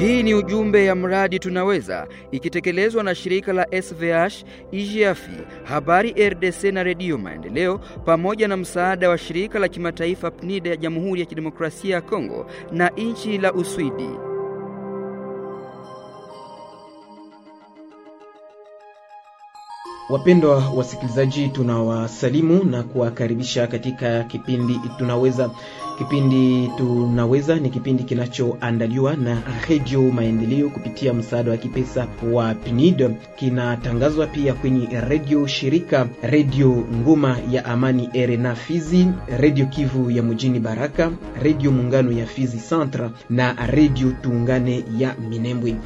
Hii ni ujumbe ya mradi Tunaweza ikitekelezwa na shirika la SVH, IGAFI, Habari RDC na Redio Maendeleo pamoja na msaada wa shirika la kimataifa PNID ya Jamhuri ya Kidemokrasia ya Kongo na nchi la Uswidi. Wapendwa wasikilizaji, tunawasalimu na kuwakaribisha katika kipindi Tunaweza. Kipindi Tunaweza ni kipindi kinachoandaliwa na Redio Maendeleo kupitia msaada wa kipesa wa PNID. Kinatangazwa pia kwenye redio shirika, Redio Ngoma ya Amani RNA Fizi, Redio Kivu ya mjini Baraka, Redio Muungano ya Fizi Centre na Redio Tuungane ya Minembwe.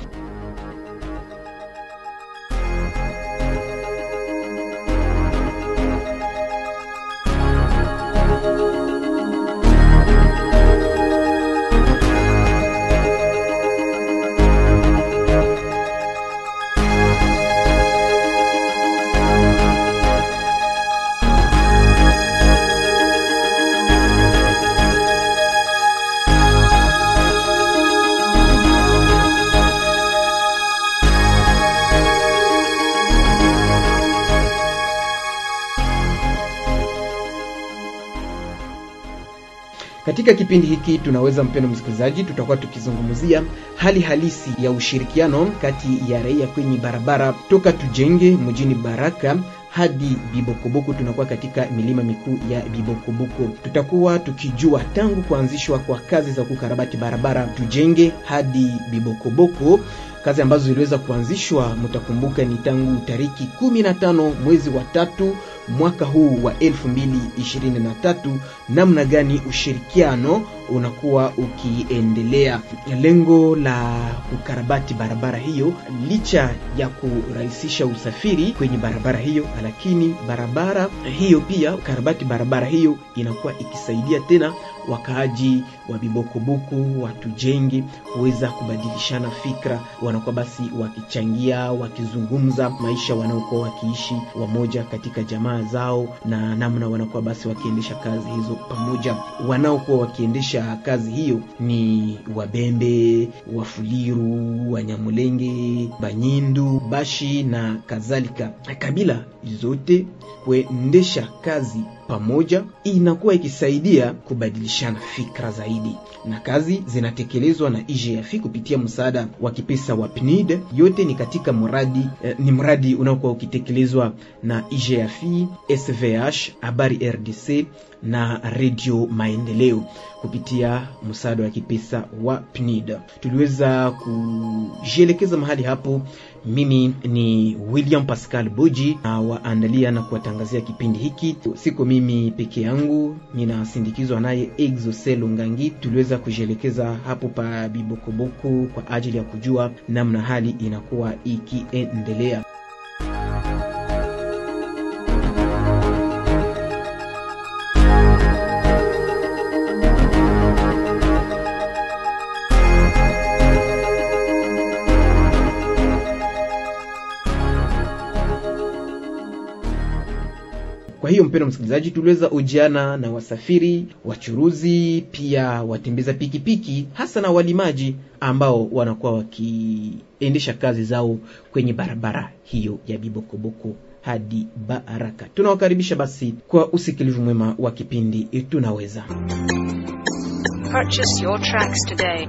Katika kipindi hiki tunaweza, mpendo msikilizaji, tutakuwa tukizungumzia hali halisi ya ushirikiano kati ya raia kwenye barabara toka Tujenge mjini Baraka hadi Bibokoboko. Tunakuwa katika milima mikuu ya Bibokoboko. Tutakuwa tukijua tangu kuanzishwa kwa kazi za kukarabati barabara Tujenge hadi Bibokoboko, kazi ambazo ziliweza kuanzishwa, mtakumbuka ni tangu tariki kumi na tano mwezi wa tatu mwaka huu wa elfu mbili ishirini na tatu. Namna gani ushirikiano unakuwa ukiendelea. Lengo la kukarabati barabara hiyo, licha ya kurahisisha usafiri kwenye barabara hiyo, lakini barabara hiyo pia, ukarabati barabara hiyo inakuwa ikisaidia tena wakaaji wa Bibokobuku watu jengi kuweza kubadilishana fikra, wanakuwa basi wakichangia, wakizungumza maisha wanaokuwa wakiishi wamoja katika jamaa zao, na namna wanakuwa basi wakiendesha kazi hizo pamoja. Wanaokuwa wakiendesha kazi hiyo ni Wabembe, Wafuliru, Wanyamulenge, Banyindu, Bashi na kadhalika. Kabila zote kuendesha kazi pamoja inakuwa ikisaidia kubadilishana fikra zaidi, na kazi zinatekelezwa na IGF kupitia msaada wa kipesa wa PNID. Yote ni katika mradi eh, ni mradi unaokuwa ukitekelezwa na IGF, SVH, Habari RDC na Redio Maendeleo kupitia msaada wa kipesa wa PNID. Tuliweza kujielekeza mahali hapo. Mimi ni William Pascal Boji na waandalia na kuwatangazia kipindi hiki. Siko mimi peke yangu, ninasindikizwa naye Exocel Ngangi. Tuliweza kujielekeza hapo pa Bibokoboko kwa ajili ya kujua namna hali inakuwa ikiendelea. Kwa hiyo mpendo msikilizaji, tuliweza ujiana na wasafiri, wachuruzi, pia watembeza pikipiki, hasa na walimaji ambao wanakuwa wakiendesha kazi zao kwenye barabara hiyo ya Bibokoboko hadi Baraka. Tunawakaribisha basi kwa usikilivu mwema wa kipindi Tunaweza. Purchase your tracks today.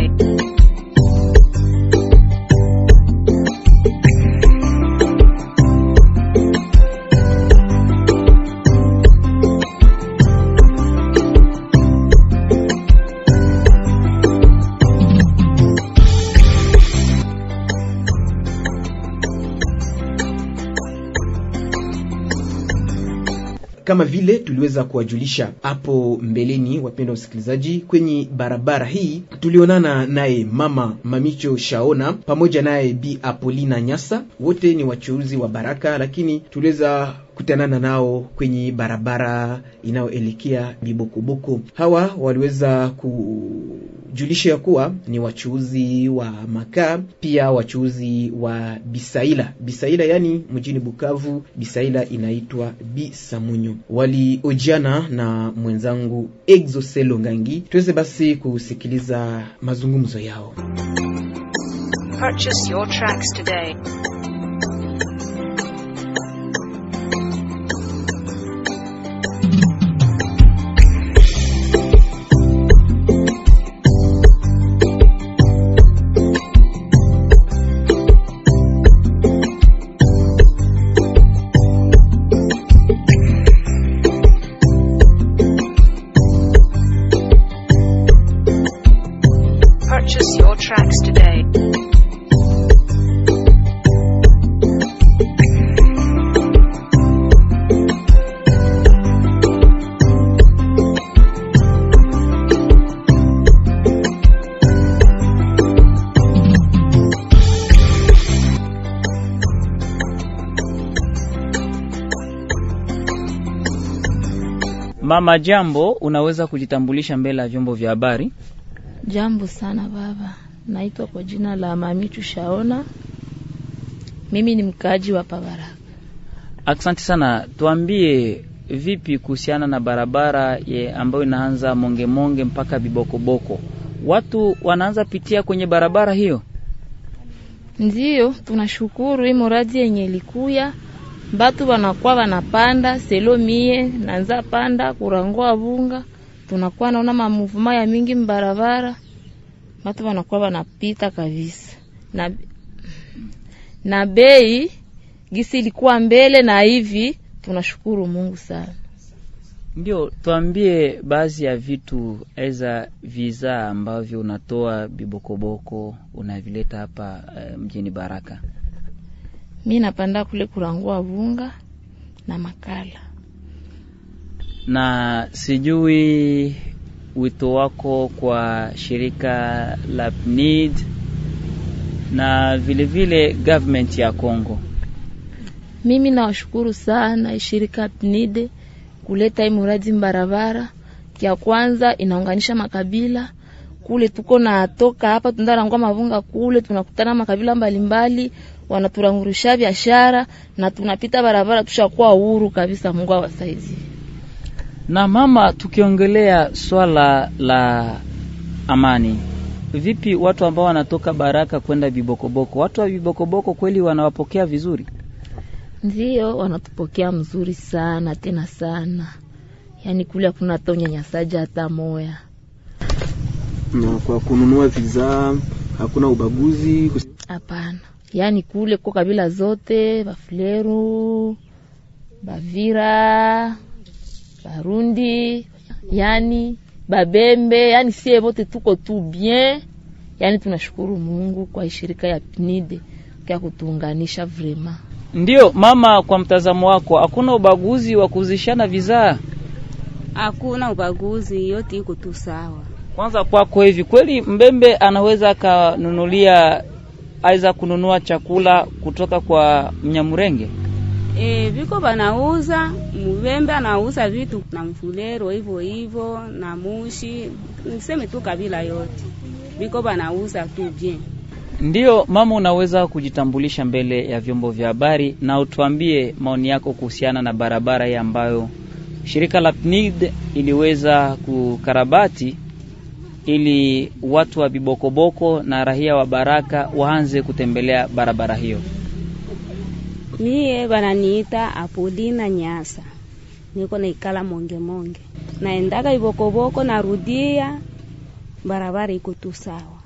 Kama vile tuliweza kuwajulisha hapo mbeleni, wapendwa wasikilizaji, kwenye barabara hii tulionana naye mama Mamicho Shaona pamoja naye Bi Apolina Nyasa, wote ni wachuuzi wa Baraka, lakini tuliweza kutanana nao kwenye barabara inayoelekea Bibokoboko. Hawa waliweza kujulisha ya kuwa ni wachuuzi wa makaa, pia wachuuzi wa bisaila. Bisaila yani mjini Bukavu, bisaila inaitwa bisamunyo. Waliojiana na mwenzangu Exoselo Ngangi, tuweze basi kusikiliza mazungumzo yao. Purchase your tracks today. Mama, jambo, unaweza kujitambulisha mbele ya vyombo vya habari? Jambo sana baba, naitwa kwa jina la Mamichu Shaona. Mimi ni mkaaji wa Pabaraka. Asante sana. Tuambie vipi kuhusiana na barabara ye ambayo inaanza Mongemonge mpaka Bibokoboko, watu wanaanza pitia kwenye barabara hiyo? Ndiyo, tunashukuru hii muradi yenye ilikuya, batu banakuwa wanapanda selo mie nanza panda kurangua bunga, tunakuwa naona mamuvuma ya mingi mbarabara, batu banakuwa wanapita kabisa na, na bei gisi ilikuwa mbele na hivi, tunashukuru Mungu sana. Ndio, tuambie baadhi ya vitu eza visa ambavyo unatoa Bibokoboko unavileta hapa uh, mjini Baraka. Mi napanda kule kurangua vunga na makala. Na sijui wito wako kwa shirika la PNID na vile vile government ya Kongo. Mimi nawashukuru sana shirika PNID kuleta hii muradi mbarabara. Ya kwanza inaunganisha makabila kule, tuko natoka hapa tundarangua mavunga kule, tunakutana makabila mbalimbali, wanaturangurisha biashara na tunapita barabara, tushakuwa huru kabisa. Mungu awasaidie. Na mama, tukiongelea swala la amani, vipi watu ambao wanatoka Baraka kwenda Bibokoboko, watu wa Bibokoboko kweli wanawapokea vizuri? Ndiyo, wanatupokea mzuri sana tena sana, yaani kule hakuna hata unyanyasaji hata moya. Na kwa kununua vizaa hakuna ubaguzi. Hapana, yaani kule ko kabila zote, Bafuleru, Bavira, Barundi, yani Babembe, yani sie wote tuko tu bien. Yani tunashukuru Mungu kwa shirika ya PNID kwa kutuunganisha vrema. Ndiyo mama, kwa mtazamo wako hakuna ubaguzi wa kuzishana vizaa? Hakuna ubaguzi, yote iko tu sawa. Kwanza kwako hivi kweli, mbembe anaweza akanunulia aiza kununua chakula kutoka kwa Mnyamurenge? E, viko banauza mwembe anauza vitu na Mfulero hivyo hivyo na Mushi, niseme tu kabila yote viko banauza tu bien. Ndiyo mama, unaweza kujitambulisha mbele ya vyombo vya habari na utuambie maoni yako kuhusiana na barabara hii ambayo shirika la PNID iliweza kukarabati ili watu wa Bibokoboko na rahia wa Baraka waanze kutembelea barabara hiyo. Mie bananiita Apolina Nyasa, niko naikala Monge Monge, naendaga Ibokoboko, narudia barabara iko tu sawa.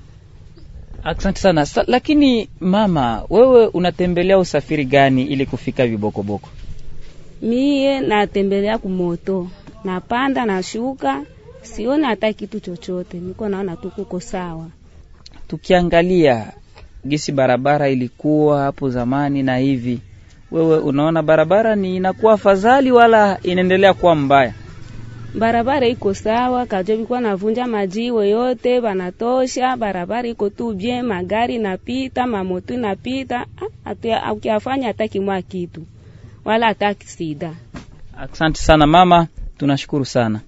Asante sana Sa, lakini mama, wewe unatembelea usafiri gani ili kufika vibokoboko? Mie natembelea kumoto, napanda nashuka, sioni hata kitu chochote, niko naona tu kuko sawa. Tukiangalia gisi barabara ilikuwa hapo zamani na hivi, wewe unaona barabara ni inakuwa afadhali wala inaendelea kuwa mbaya? barabara iko sawa, kajo bikuwa navunja majiwe yote banatosha. Barabara iko tu bien, magari napita, mamoto napita ukiafanya hata kimwa kitu wala hata kisida. Asante sana mama, tunashukuru sana.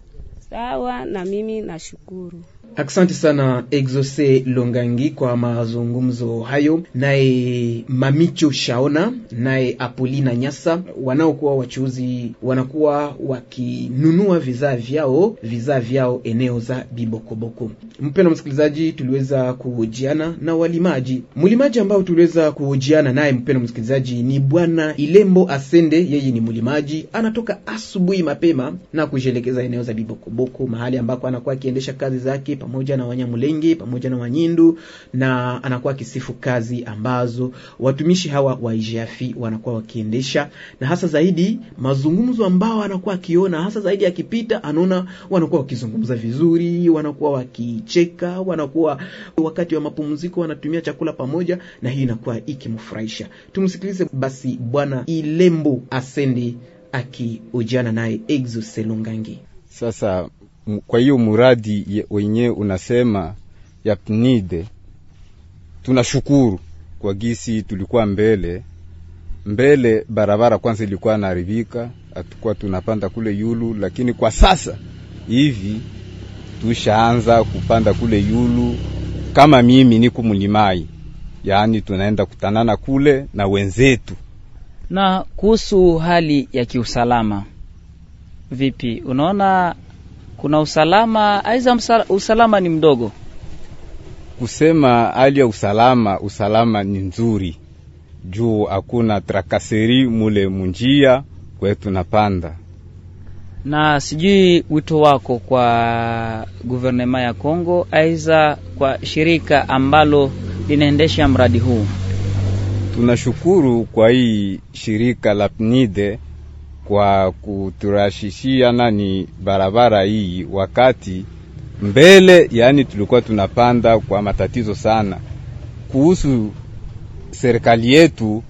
Sawa, na mimi nashukuru. Asante sana Exose Longangi kwa mazungumzo hayo, naye Mamicho Shaona, naye Apolina Nyasa, wanaokuwa wachuuzi wanakuwa wakinunua vizaa vyao vizaa vyao eneo za Bibokoboko. Mpendwa msikilizaji, tuliweza kuhojiana na walimaji. Mlimaji ambao tuliweza kuhojiana naye, mpendwa msikilizaji, ni bwana Ilembo Asende. Yeye ni mlimaji, anatoka asubuhi mapema na kujielekeza eneo za Bibokoboko, mahali ambako anakuwa akiendesha kazi zake pamoja na Wanyamulenge pamoja na Wanyindu, na anakuwa akisifu kazi ambazo watumishi hawa wa IGF wanakuwa wakiendesha, na hasa zaidi mazungumzo ambao anakuwa akiona, hasa zaidi akipita, anaona wanakuwa wakizungumza vizuri, wanakuwa wakicheka, wanakuwa wakati wa mapumziko wanatumia chakula pamoja, na hii inakuwa ikimfurahisha. Tumsikilize basi bwana Ilembo Asendi akiojana naye Exo Selungangi. Sasa kwa hiyo muradi wenye unasema ya PNID, tunashukuru kwa gisi tulikuwa mbele mbele, barabara kwanza ilikuwa naharibika, hatukuwa tunapanda kule yulu, lakini kwa sasa hivi tushaanza kupanda kule yulu. Kama mimi niko mlimai, yaani tunaenda kutanana kule na wenzetu. Na kuhusu hali ya kiusalama, vipi? Unaona kuna usalama aiza usalama ni mdogo? Kusema hali ya usalama, usalama ni nzuri juu hakuna trakaseri mule munjia kwetu napanda. Na sijui wito wako kwa guvernema ya Kongo aiza kwa shirika ambalo linaendesha mradi huu? Tunashukuru kwa hii shirika la PNIDE kwa kuturashishia nani barabara hii, wakati mbele, yani tulikuwa tunapanda kwa matatizo sana. Kuhusu serikali yetu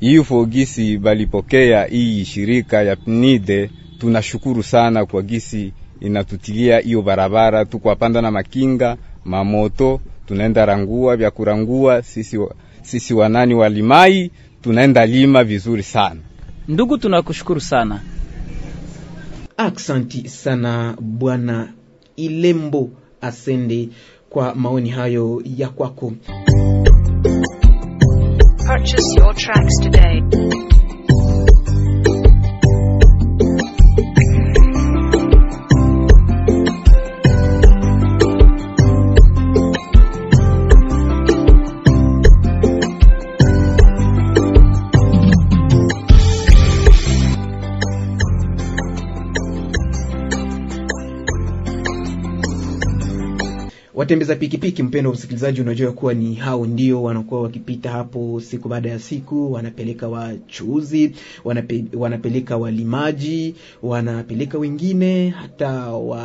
hii fogisi balipokea hii shirika ya PNIDE, tunashukuru sana kwa gisi inatutilia hiyo barabara, tukwapanda na makinga mamoto, tunaenda rangua vya kurangua sisi, sisi wanani walimai tunaenda lima vizuri sana. Ndugu, tunakushukuru sana. Aksanti sana bwana Ilembo Asende kwa maoni hayo ya kwako. Purchase your tracks today. Watembeza pikipiki, mpendo wa msikilizaji, unajua kuwa ni hao ndio wanakuwa wakipita hapo siku baada ya siku, wanapeleka wachuuzi, wanape, wanapeleka walimaji, wanapeleka wengine hata wa,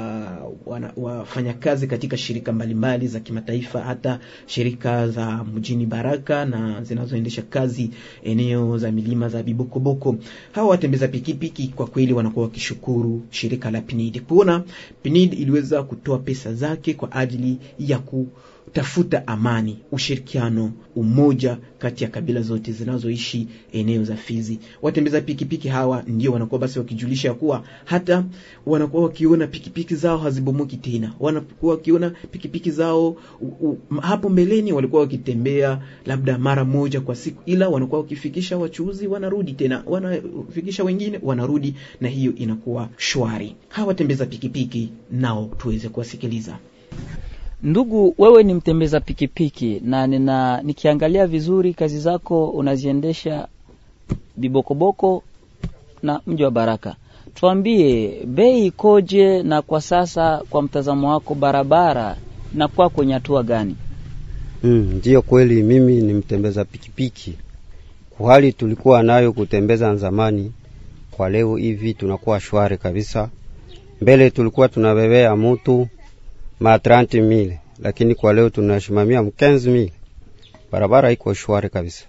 wana, wafanyakazi katika shirika mbalimbali za kimataifa, hata shirika za mjini Baraka na zinazoendesha kazi eneo za milima za Bibokoboko. Hawa watembeza pikipiki kwa kweli wanakuwa wakishukuru shirika la PNID kuona PNID iliweza kutoa pesa zake kwa ajili ya kutafuta amani, ushirikiano, umoja kati ya kabila zote zinazoishi eneo za Fizi. Watembeza pikipiki hawa ndio wanakuwa basi wakijulisha ya kuwa hata wanakuwa wakiona pikipiki zao hazibomoki tena, wanakuwa wakiona pikipiki zao u, u, hapo mbeleni walikuwa wakitembea labda mara moja kwa siku, ila wanakuwa wakifikisha wachuuzi, wanarudi tena, wanafikisha wengine, wanarudi, na hiyo inakuwa shwari. Hawa watembeza pikipiki nao tuweze kuwasikiliza. Ndugu, wewe ni mtembeza pikipiki na nina nikiangalia vizuri kazi zako unaziendesha Bibokoboko na mji wa Baraka. Tuambie bei ikoje, na kwa sasa kwa mtazamo wako barabara inakuwa kwenye hatua gani? Ndiyo, mm, kweli mimi ni mtembeza pikipiki. Kuhali tulikuwa nayo kutembeza zamani, kwa leo hivi tunakuwa shwari kabisa. Mbele tulikuwa tunabebea mutu ma 30 mile lakini kwa leo tunashimamia 15 mile. Barabara iko shwari kabisa.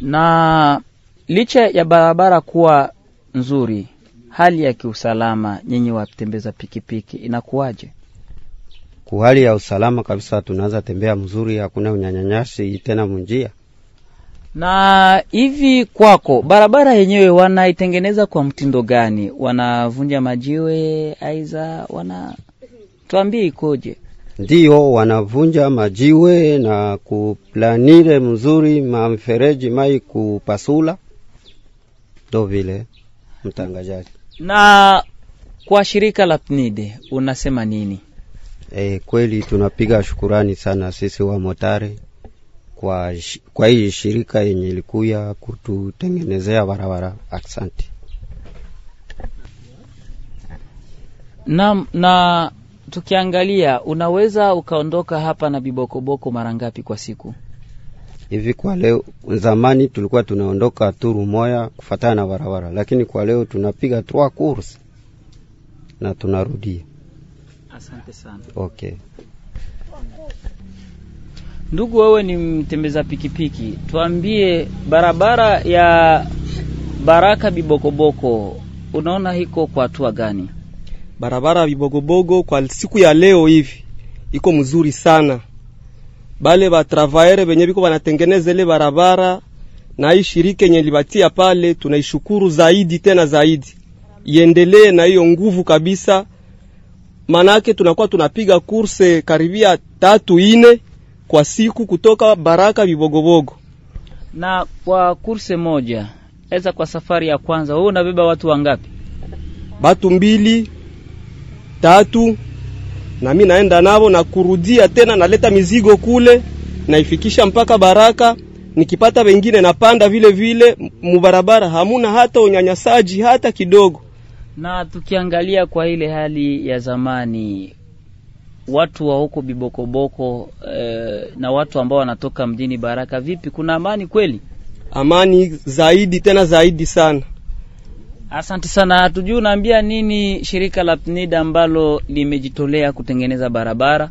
Na licha ya barabara kuwa nzuri, hali ya kiusalama, nyinyi watembeza pikipiki inakuwaje? Kwa hali ya usalama kabisa, tunaanza tembea mzuri, hakuna unyanyanyasi tena munjia. Na hivi kwako, barabara yenyewe wanaitengeneza kwa mtindo gani? Wanavunja majiwe aiza wana tuambie ikoje? Ndiyo wanavunja majiwe na kuplanire mzuri mamfereji mai kupasula, ndo vile mtangazaji. Na kwa shirika la PNID unasema nini? E, kweli tunapiga shukurani sana sisi wa motare kwa, kwa hii shirika yenye ilikuya kututengenezea barabara. Asante. Na, na tukiangalia unaweza ukaondoka hapa na bibokoboko mara ngapi kwa siku? Hivi kwa leo, zamani tulikuwa tunaondoka turu moya kufatana na barabara, lakini kwa leo tunapiga trois courses na tunarudia. Asante sana. Okay. Ndugu, wewe ni mtembeza pikipiki, tuambie barabara ya Baraka Bibokoboko unaona hiko kwa hatua gani? Barabara bibogobogo kwa siku ya leo hivi iko mzuri sana. Bale batravaere benye biko banatengeneza ile barabara na hii shirika yenye libatia pale, tunaishukuru zaidi tena zaidi, iendelee na hiyo nguvu kabisa. Manake tunakuwa tunapiga kurse karibia tatu ine kwa siku kutoka Baraka Bibogobogo. Na kwa kurse moja eza, kwa safari ya kwanza wewe unabeba watu wangapi? batu mbili tatu, na mi naenda navo na kurudia tena, naleta mizigo kule naifikisha mpaka Baraka. Nikipata wengine napanda vile vile mubarabara, hamuna hata unyanyasaji hata kidogo. Na tukiangalia kwa ile hali ya zamani, watu wa huko Bibokoboko eh, na watu ambao wanatoka mjini Baraka, vipi, kuna amani kweli? Amani zaidi tena zaidi sana. Asante sana. tujuu unaambia nini shirika la PNID ambalo limejitolea kutengeneza barabara.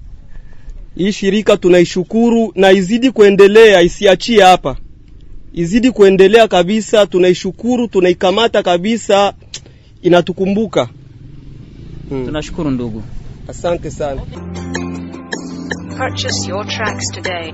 Hii shirika tunaishukuru na izidi kuendelea, isiachie hapa, izidi kuendelea kabisa. Tunaishukuru, tunaikamata kabisa, inatukumbuka. Hmm. Tunashukuru ndugu. Asante sana. Purchase your tracks today.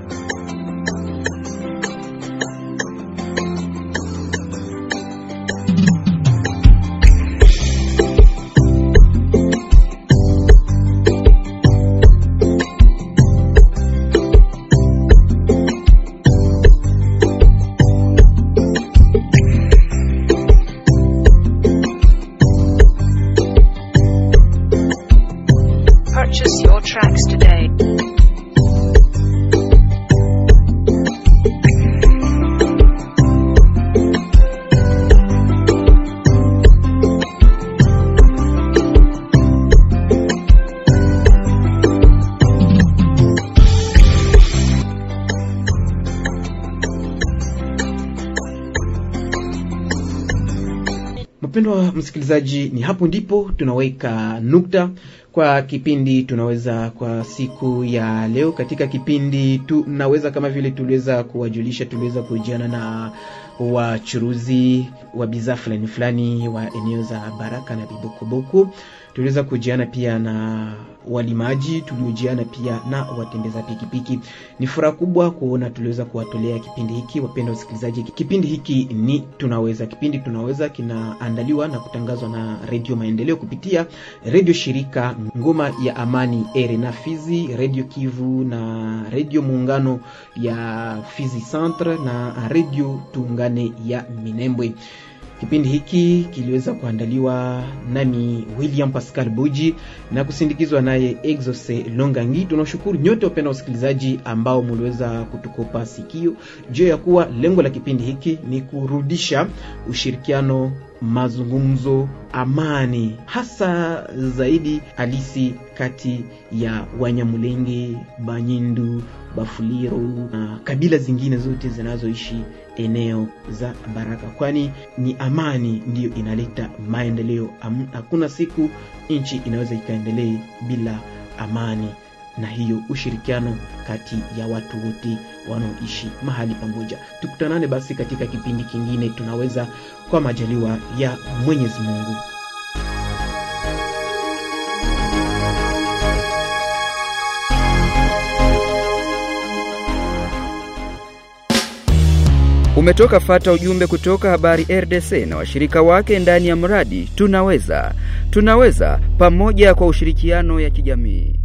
Mpendwa msikilizaji, ni hapo ndipo tunaweka nukta kwa kipindi tunaweza kwa siku ya leo. Katika kipindi tunaweza kama vile tuliweza kuwajulisha, tuliweza kuhojiana na wachuruzi wa bidhaa fulani fulani wa eneo za Baraka na Bibokoboko. Tuliweza kujiana pia na walimaji, tuliojiana pia na watembeza pikipiki. Ni furaha kubwa kuona tuliweza kuwatolea kipindi hiki, wapenda wasikilizaji. Kipindi hiki ni tunaweza. Kipindi tunaweza kinaandaliwa na kutangazwa na Redio Maendeleo kupitia redio shirika Ngoma ya Amani RNA Fizi, Redio Kivu na Redio Muungano ya Fizi Centre na Redio Tuungane ya Minembwe. Kipindi hiki kiliweza kuandaliwa nami William Pascal Buji na kusindikizwa naye Exose Longangi. Tunashukuru nyote wapenda wasikilizaji ambao muliweza kutukopa sikio juu ya kuwa lengo la kipindi hiki ni kurudisha ushirikiano, mazungumzo, amani, hasa zaidi halisi kati ya Wanyamulenge, Banyindu, Bafuliro na kabila zingine zote zinazoishi eneo za Baraka, kwani ni amani ndiyo inaleta maendeleo. Hakuna siku nchi inaweza ikaendelee bila amani. Na hiyo ushirikiano kati ya watu wote wanaoishi mahali pamoja. Tukutanane basi katika kipindi kingine, tunaweza kwa majaliwa ya Mwenyezi Mungu. Umetoka fata ujumbe kutoka Habari RDC na washirika wake ndani ya mradi Tunaweza. Tunaweza pamoja kwa ushirikiano ya kijamii.